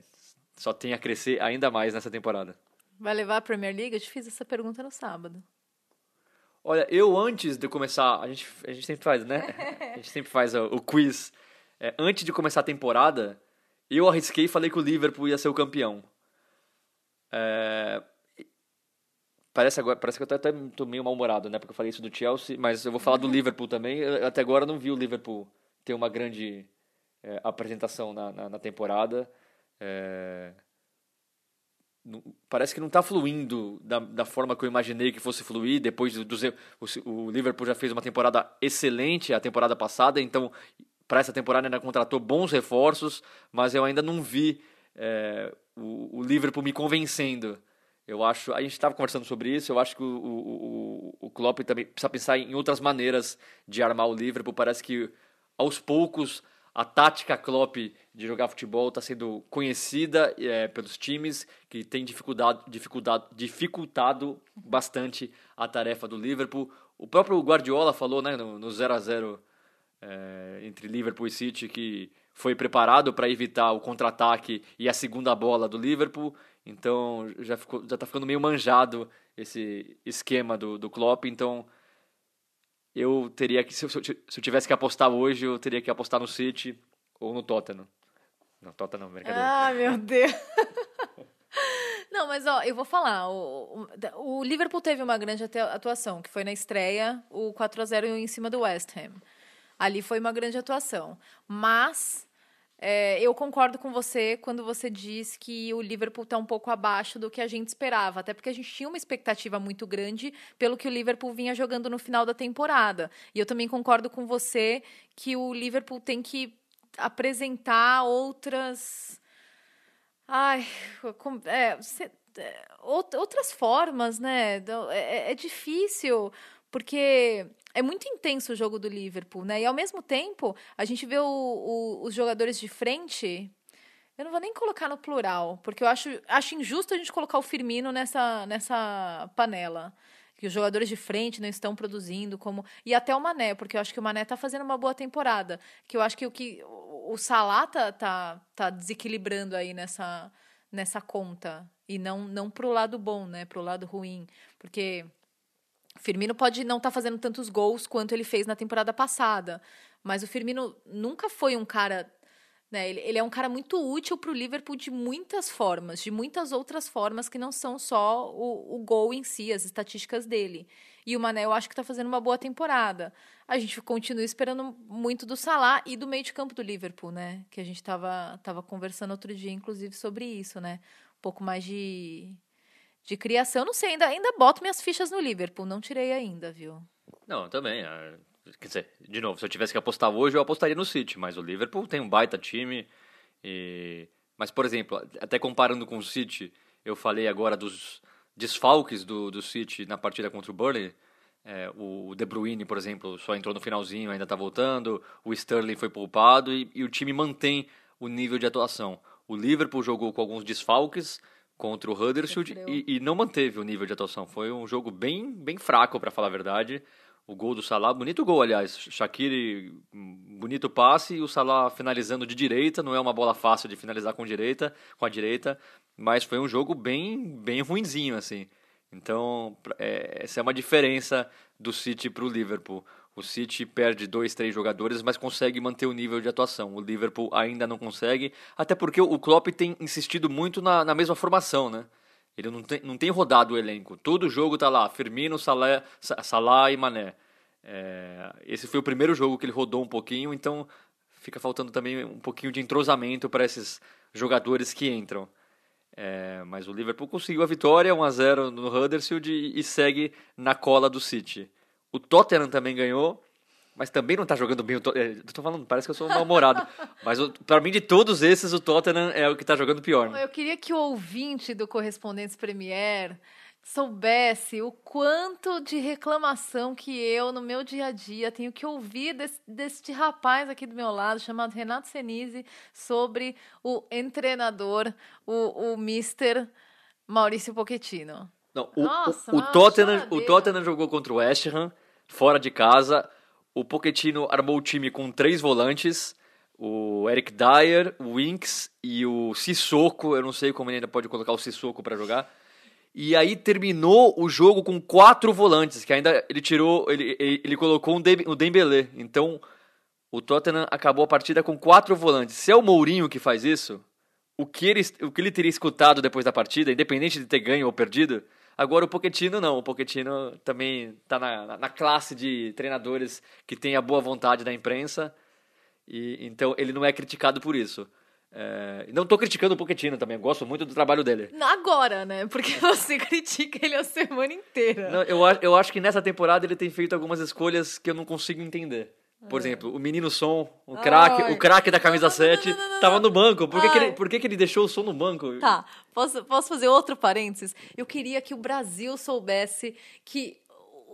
só tem a crescer ainda mais nessa temporada. Vai levar a Premier League? Eu te fiz essa pergunta no sábado. Olha, eu antes de começar, a gente, a gente sempre faz, né? A gente sempre faz o, o quiz. É, antes de começar a temporada, eu arrisquei e falei que o Liverpool ia ser o campeão. É, parece, agora, parece que eu até estou meio mal-humorado, né? Porque eu falei isso do Chelsea, mas eu vou falar do Liverpool também. Eu, até agora eu não vi o Liverpool ter uma grande é, apresentação na, na, na temporada. É, não, parece que não está fluindo da, da forma que eu imaginei que fosse fluir. Depois do, do o, o, Liverpool já fez uma temporada excelente a temporada passada, então para essa temporada ainda contratou bons reforços, mas eu ainda não vi é, o, o Liverpool me convencendo. Eu acho, a gente estava conversando sobre isso. Eu acho que o, o, o Klopp também precisa pensar em outras maneiras de armar o Liverpool. Parece que aos poucos a tática Klopp de jogar futebol está sendo conhecida é, pelos times que tem dificuldade, dificuldade, dificultado bastante a tarefa do Liverpool. O próprio Guardiola falou né, no, 0 a 0 é, entre Liverpool e City que foi preparado para evitar o contra-ataque e a segunda bola do Liverpool. Então já está ficando meio manjado esse esquema do, do Klopp. Então eu teria que, se eu, se eu tivesse que apostar hoje, eu teria que apostar no City ou no Tottenham. Não, Tottenham, brincadeira. Ah, meu Deus. Não, mas ó, eu vou falar. O, o, o Liverpool teve uma grande atu- atuação, que foi na estreia, o 4 a 0 em cima do West Ham. Ali foi uma grande atuação. Mas é, eu concordo com você quando você diz que o Liverpool está um pouco abaixo do que a gente esperava. Até porque a gente tinha uma expectativa muito grande pelo que o Liverpool vinha jogando no final da temporada. E eu também concordo com você que o Liverpool tem que apresentar outras. Ai, com- é, é, out- outras formas, né? Do- É, é- é difícil, porque é muito intenso o jogo do Liverpool, né? E ao mesmo tempo, a gente vê o- o- os jogadores de frente. Eu não vou nem colocar no plural, porque eu acho, acho injusto a gente colocar o Firmino nessa, nessa panela. Que os jogadores de frente não estão produzindo como. E até o Mané, porque eu acho que o Mané tá fazendo uma boa temporada. Que eu acho que o que. O Salah tá, tá, tá desequilibrando aí nessa, nessa conta. E não, não pro lado bom, né? Pro lado ruim. Porque. Firmino pode não estar fazendo tantos gols quanto ele fez na temporada passada, mas o Firmino nunca foi um cara. Né, ele, ele é um cara muito útil para o Liverpool de muitas formas, de muitas outras formas que não são só o, o gol em si, as estatísticas dele. E o Mané eu acho que está fazendo uma boa temporada. A gente continua esperando muito do Salah e do meio de campo do Liverpool, né? Que a gente estava tava conversando outro dia, inclusive, sobre isso, né? Um pouco mais de, de criação. Não sei, ainda, ainda boto minhas fichas no Liverpool, não tirei ainda, viu? Não, também. ah, Quer dizer, de novo, se eu tivesse que apostar hoje, eu apostaria no City, mas o Liverpool tem um baita time. E... Mas, por exemplo, até comparando com o City, eu falei agora dos desfalques do, do City na partida contra o Burnley. É, o De Bruyne, por exemplo, só entrou no finalzinho, ainda está voltando. O Sterling foi poupado e, e o time mantém o nível de atuação. O Liverpool jogou com alguns desfalques contra o Huddersfield e, e não manteve o nível de atuação. Foi um jogo bem, bem fraco, para falar a verdade. O gol do Salah, bonito gol, aliás. Shaqiri, um bonito passe e o Salah finalizando de direita. Não é uma bola fácil de finalizar com direita, com a direita, mas foi um jogo bem, bem ruinzinho, assim. Então, é, essa é uma diferença do City para o Liverpool. O City perde dois, três jogadores, mas consegue manter o nível de atuação. O Liverpool ainda não consegue, até porque o Klopp tem insistido muito na, na mesma formação, né? Ele não tem, não tem rodado o elenco. Todo jogo tá lá, Firmino, Salah, Sa- Salah e Mané. É, esse foi o primeiro jogo que ele rodou um pouquinho, então fica faltando também um pouquinho de entrosamento para esses jogadores que entram. É, mas o Liverpool conseguiu a vitória, 1x0 no Huddersfield e, e segue na cola do City. O Tottenham também ganhou, mas também não tá jogando bem. o To- é, Eu tô falando, parece que eu sou um mal-humorado. mas pra mim, de todos esses, o Tottenham é o que tá jogando pior. né? Eu queria que o ouvinte do Correspondentes Premier soubesse o quanto de reclamação que eu, no meu dia a dia, tenho que ouvir desse, deste rapaz aqui do meu lado, chamado Renato Senise, sobre o treinador, o, o Mister Maurício Pochettino. Não, o, Nossa, o, o Tottenham, o. Tottenham jogou contra o West Ham, fora de casa. O Pochettino armou o time com três volantes. O Eric Dyer, o Winks e o Sissoko. Eu não sei como ele ainda pode colocar o Sissoko para jogar. E aí terminou o jogo com quatro volantes, que ainda ele tirou, ele, ele, ele colocou um o Dembélé. Então, o Tottenham acabou a partida com quatro volantes. Se é o Mourinho que faz isso, o que ele, o que ele teria escutado depois da partida, independente de ter ganho ou perdido, agora o Pochettino não. O Pochettino também está na, na- classe de treinadores que tem a boa vontade da imprensa, e então ele não é criticado por isso. É, não estou criticando o Pochettino também, gosto muito do trabalho dele. Agora, né? Porque você critica ele a semana inteira. Não, eu, eu acho que nessa temporada ele tem feito algumas escolhas que eu não consigo entender. Por exemplo, o menino Som, o craque, o craque da camisa 7, tava no banco. Por que, que ele, por que, que ele deixou o Som no banco? Tá, posso, posso fazer outro parênteses? Eu queria que o Brasil soubesse que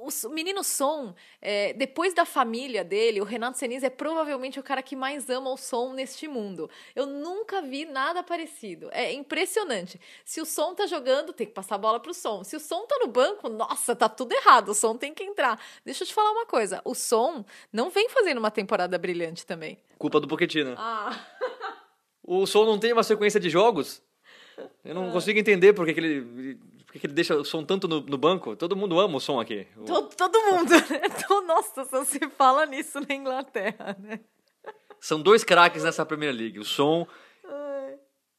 o o menino Som, é, depois da família dele, o Renato Senise é provavelmente o cara que mais ama o som neste mundo. Eu nunca vi nada parecido. É impressionante. Se o som tá jogando, tem que passar a bola pro som. Se o som tá no banco, nossa, tá tudo errado. O som tem que entrar. Deixa eu te falar uma coisa. O som não vem fazendo uma temporada brilhante também. Culpa do Pochettino. Ah. O Som não tem uma sequência de jogos? Eu não consigo entender por que, que ele, por que, ele deixa o Som tanto no, no banco. Todo mundo ama o Som aqui. O- Todo, todo mundo, né? Então, Nossa, só se fala nisso na Inglaterra, né? São dois craques nessa Premier League. O Som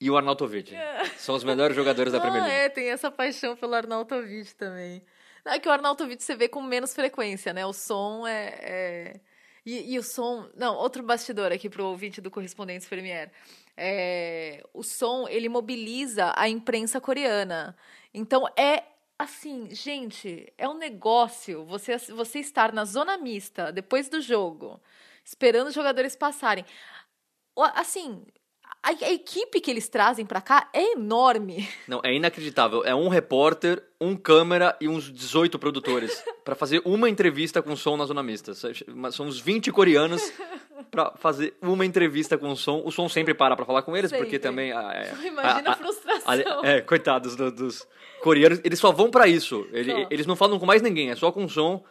e o Arnautovic. São os melhores jogadores da Premier Ah, League. é, tem essa paixão pelo Arnautovic também. É que o Arnautovic você vê com menos frequência, né? O som é... é- E, e o som... Não, outro bastidor aqui pro ouvinte do Correspondentes Premier. É, O som, ele mobiliza a imprensa coreana. Então, é assim, gente, é um negócio você, você estar na zona mista, depois do jogo, esperando os jogadores passarem. Assim, a, a equipe que eles trazem pra cá é enorme. Não, é inacreditável. É um repórter, um câmera e uns 18 produtores pra fazer uma entrevista com som na zona mista. São uns 20 coreanos pra fazer uma entrevista com som. O som sempre para pra falar com eles, porque Sempre. também... ah, é, Imagina a, a- a- frustração. Ale- É, coitados do- dos coreanos. Eles só vão pra isso. Ele- Só. eles não falam com mais ninguém, é só com som.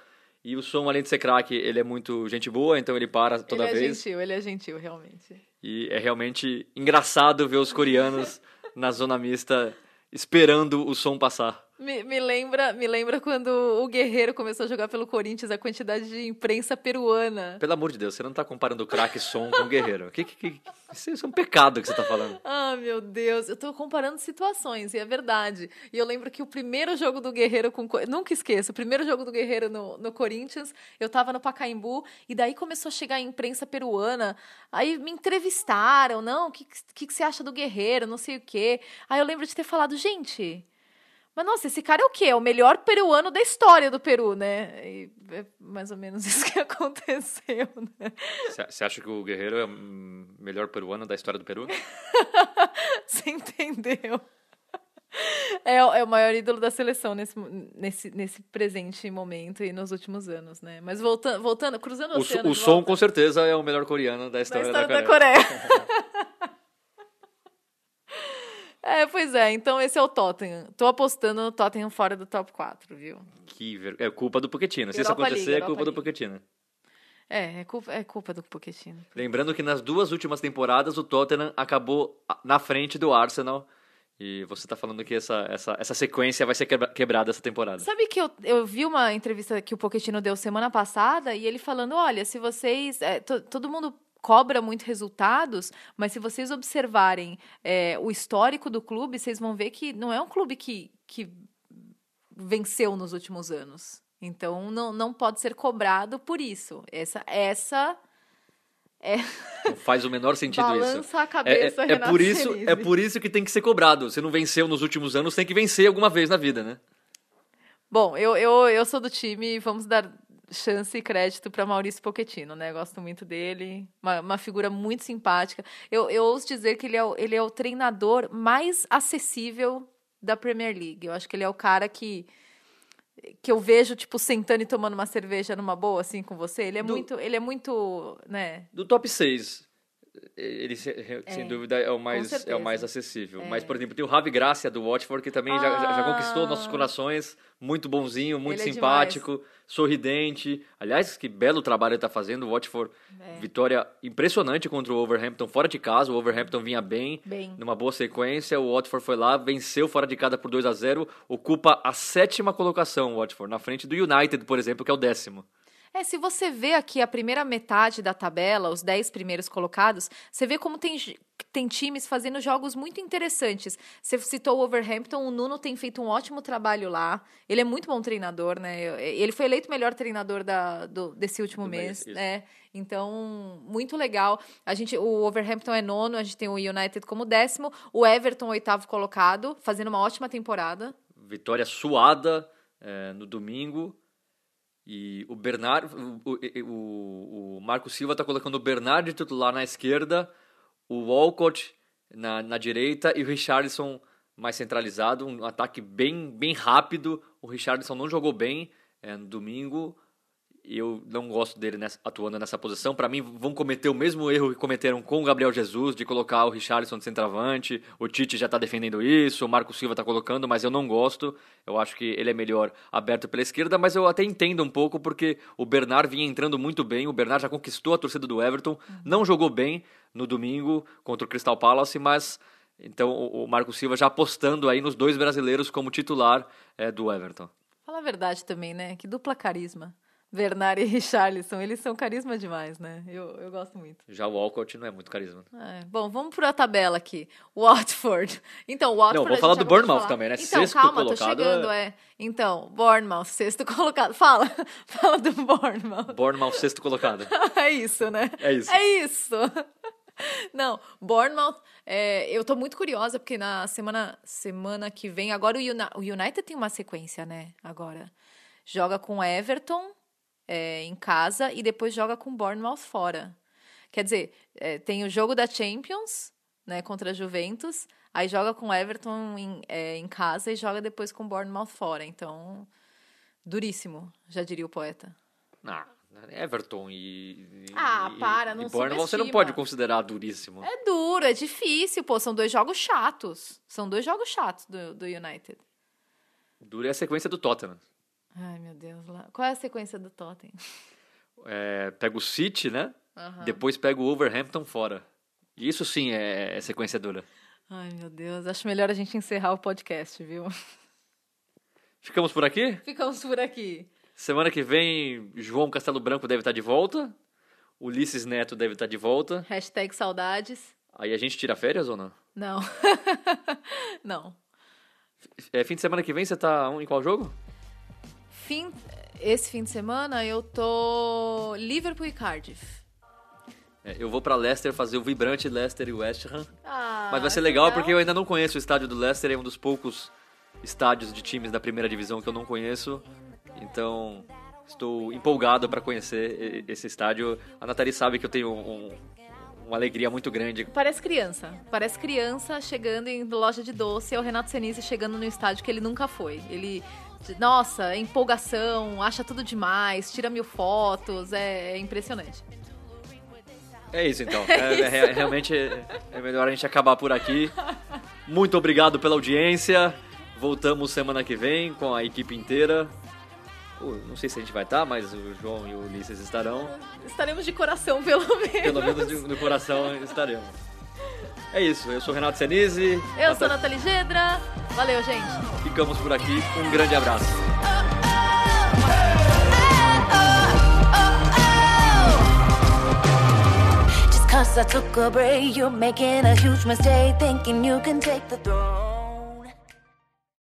E o som, além de ser craque, ele é muito gente boa, então ele para toda ele é vez. gentil, ele é gentil, realmente. E é realmente engraçado ver os coreanos na zona mista esperando o som passar. Me, me lembra, me lembra quando o Guerreiro começou a jogar pelo Corinthians, a quantidade de imprensa peruana. Pelo amor de Deus, você não tá comparando o craque som com o guerreiro. Que, que, que, isso é um pecado que você tá falando. Ah, meu Deus, eu tô comparando situações, e é verdade. E eu lembro que o primeiro jogo do Guerreiro com. Co- Nunca esqueço, o primeiro jogo do Guerreiro no, no Corinthians, eu tava no Pacaembu, e daí começou a chegar a imprensa peruana. Aí me entrevistaram, não, o que, que, que você acha do Guerreiro, não sei o quê. Aí eu lembro de ter falado, gente. Mas nossa, esse cara é o quê? É o melhor peruano da história do Peru, né? E é mais ou menos isso que aconteceu, né? Você acha que o guerreiro é o melhor peruano da história do Peru? Você entendeu? É, o- é o maior ídolo da seleção nesse, nesse, nesse presente momento e nos últimos anos, né? Mas voltando, voltando cruzando o O, oceano o som, volta, com certeza, é o melhor coreano da da história, história da Coreia. Coreia. é, pois é. Então esse é o Tottenham. Tô apostando no Tottenham fora do top 4, viu? Que ver... É culpa do Pochettino. Se isso Europa acontecer, League, é culpa Europa do Pochettino. É, é culpa, é culpa do Pochettino. Lembrando que nas duas últimas temporadas o Tottenham acabou na frente do Arsenal. E você tá falando que essa, essa, essa sequência vai ser quebra- quebrada essa temporada. Sabe que eu, eu vi uma entrevista que o Pochettino deu semana passada e ele falando, olha, se vocês... é, to- todo mundo cobra muito resultados, mas se vocês observarem é, o histórico do clube, vocês vão ver que não é um clube que, que venceu nos últimos anos. Então, não, não pode ser cobrado por isso. Essa, essa é... Não faz o menor sentido isso. Balança a É, cabeça, é, é Renato por isso, Senise. é por isso que tem que ser cobrado. Você não venceu nos últimos anos, tem que vencer alguma vez na vida, né? Bom, eu, eu, eu sou do time vamos dar chance e crédito para Maurício Pochettino, né? Gosto muito dele, uma, uma figura muito simpática. Eu, eu ouso dizer que ele é, o, ele é o treinador mais acessível da Premier League. Eu acho que ele é o cara que que eu vejo tipo sentando e tomando uma cerveja numa boa assim com você. Ele é Do- muito, ele é muito, né? Do top 6, ele sem É, dúvida é o mais, é o mais acessível. É. Mas, por exemplo, tem o Ravi Gracia do Watford, que também já, já, já conquistou Ah. nossos corações. Muito bonzinho, muito é simpático, sorridente. Aliás, que belo trabalho ele tá fazendo. O Watford, É. vitória impressionante contra o Overhampton fora de casa. O Overhampton vinha bem, Bem. numa boa sequência. O Watford foi lá, venceu fora de casa por 2 a 0 Ocupa a sétima colocação, o Watford, na frente do United, por exemplo, que é o décimo. É, se você vê aqui a primeira metade da tabela, os 10 primeiros colocados, você vê como tem, tem times fazendo jogos muito interessantes. Você citou o Overhampton, o Nuno tem feito um ótimo trabalho lá. Ele é muito bom treinador, né? Ele foi eleito o melhor treinador da, do- desse último Do mês, mês, né? Então, muito legal. A gente, o Overhampton é nono, a gente tem o United como décimo, o Everton oitavo colocado, fazendo uma ótima temporada. vitória suada eh, no domingo. E o Bernard, o, o, o- Marco Silva está colocando o Bernard de titular na esquerda, o Walcott na, na direita e o Richardson mais centralizado, um ataque bem, bem rápido. O Richardson não jogou bem eh, no domingo. Eu não gosto dele nessa- atuando nessa posição. Para mim, vão cometer o mesmo erro que cometeram com o Gabriel Jesus, de colocar o Richarlison de centroavante. O Tite já tá defendendo isso, o Marco Silva tá colocando, mas eu não gosto. Eu acho que ele é melhor aberto pela esquerda, mas eu até entendo um pouco, porque o Bernard vinha entrando muito bem. O Bernard já conquistou a torcida do Everton, não jogou bem no domingo contra o Crystal Palace, mas. Então o Marco Silva já apostando aí nos dois brasileiros como titular eh, do Everton. Fala a verdade também, né? Que dupla carisma. Bernard e Richarlison, eles são carisma demais, né? Eu, eu gosto muito. Já o Walcott não é muito carisma. É, bom, vamos para a tabela aqui. Watford. Então, o Watford. Não, vou falar do Bournemouth também, né? Então, Sexto calma, tô colocado chegando, é. Então, Bournemouth, sexto colocado. Fala, fala do Bournemouth. Bournemouth, sexto colocado. é isso, né? É isso. É isso. Não, Bournemouth, é, eu tô muito curiosa, porque na semana, semana que vem, agora o, Uni- o United tem uma sequência, né? Agora. Joga com Everton é, em casa e depois joga com Bournemouth fora. Quer dizer, é, tem o jogo da Champions, né, contra a Juventus, aí joga com Everton em, é, em casa e joga depois com Bournemouth fora. Então, duríssimo, já diria o poeta. Ah, Everton e. e- Ah, para, não e Bournemouth você não pode considerar duríssimo. É duro, é difícil, pô. São dois jogos chatos. São dois jogos chatos do, do United. Duro é a sequência do Tottenham. Ai, meu Deus. lá- Qual é a sequência do Tottenham? É, pega o City, né? Aham. Depois pega o Overhampton fora. Isso sim é, é sequência dura. Ai, meu Deus. Acho melhor a gente encerrar o podcast, viu? Ficamos por aqui? Ficamos por aqui. Semana que vem, João Castelo Branco deve estar de volta. Ulisses Neto deve estar de volta. Hashtag saudades. Aí a gente tira férias ou não? Não. Não. É, fim de semana que vem você tá em qual jogo? Fim, esse fim de semana eu tô Liverpool e Cardiff. É, eu vou pra Leicester fazer o vibrante Leicester e West Ham. Ah, Mas vai ser que legal porque eu ainda não conheço o estádio do Leicester, é um dos poucos estádios de times da primeira divisão que eu não conheço. Então, estou empolgado para conhecer esse estádio. A Nathalie sabe que eu tenho um- uma alegria muito grande. Parece criança. Parece criança chegando em loja de doce. É o Renato Senise chegando no estádio que ele nunca foi. Ele, nossa, empolgação, acha tudo demais, tira mil fotos. É, é impressionante. É isso então. É, é- é- realmente é, é melhor a gente acabar por aqui. Muito obrigado pela audiência. Voltamos semana que vem com a equipe inteira. Uh, Não sei se a gente vai estar, mas o João e o Ulisses estarão. Estaremos de coração, pelo menos. Pelo menos de- no coração estaremos. É isso, eu sou Renato Senise. Eu sou a Nathalie Gedra. Valeu, gente. Ficamos por aqui. Um grande abraço. Just cause I took a break, you're making a huge mistake, thinking you can take the throne.